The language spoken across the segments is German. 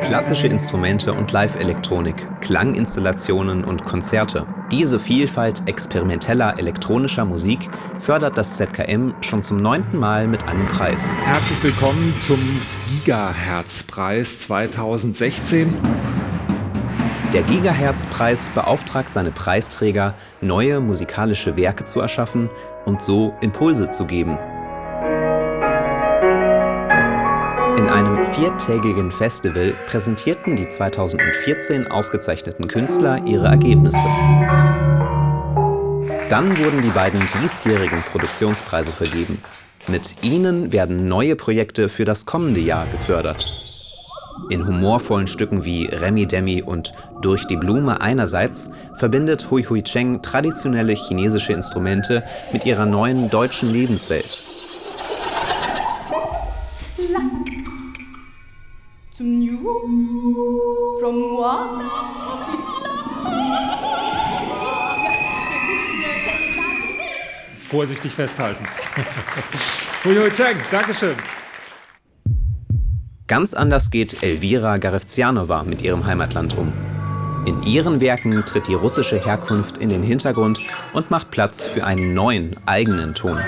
Klassische Instrumente und Live-Elektronik, Klanginstallationen und Konzerte. Diese Vielfalt experimenteller elektronischer Musik fördert das ZKM schon zum neunten Mal mit einem Preis. Herzlich willkommen zum Gigahertz-Preis 2016. Der Gigahertz-Preis beauftragt seine Preisträger, neue musikalische Werke zu erschaffen und so Impulse zu geben. In einem viertägigen Festival präsentierten die 2014 ausgezeichneten Künstler ihre Ergebnisse. Dann wurden die beiden diesjährigen Produktionspreise vergeben. Mit ihnen werden neue Projekte für das kommende Jahr gefördert. In humorvollen Stücken wie Remi Demi und Durch die Blume einerseits verbindet Hui Hui Cheng traditionelle chinesische Instrumente mit ihrer neuen deutschen Lebenswelt. Vorsichtig festhalten. Hui Hui Cheng, Dankeschön. Ganz anders geht Elvira Garevzianova mit ihrem Heimatland um. In ihren Werken tritt die russische Herkunft in den Hintergrund und macht Platz für einen neuen, eigenen Ton.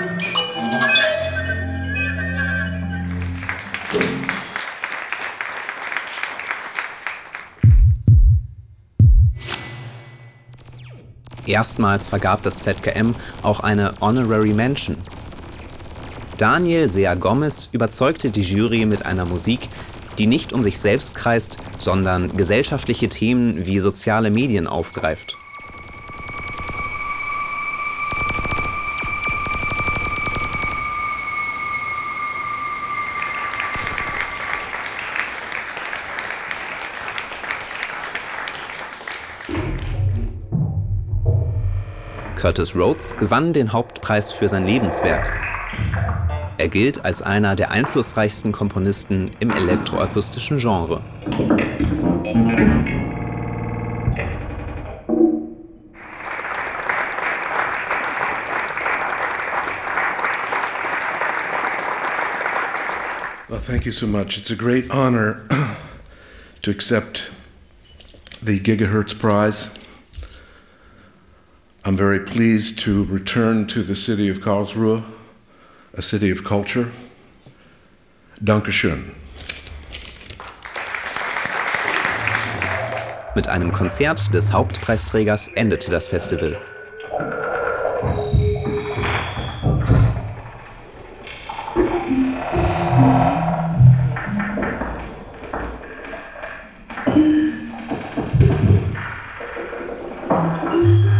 Erstmals vergab das ZKM auch eine Honorary Mention Daniel Sea Gomez überzeugte die Jury mit einer Musik, die nicht um sich selbst kreist, sondern gesellschaftliche Themen wie soziale Medien aufgreift. Curtis Rhodes gewann den Hauptpreis für sein Lebenswerk. Er gilt als einer der einflussreichsten Komponisten im elektroakustischen Genre. Well, thank you so much. It's a great honor to accept the Gigahertz Prize. I'm very pleased to return to the city of Karlsruhe a city of culture. Dankeschön. Mit einem Konzert des Hauptpreisträgers endete das Festival. Thank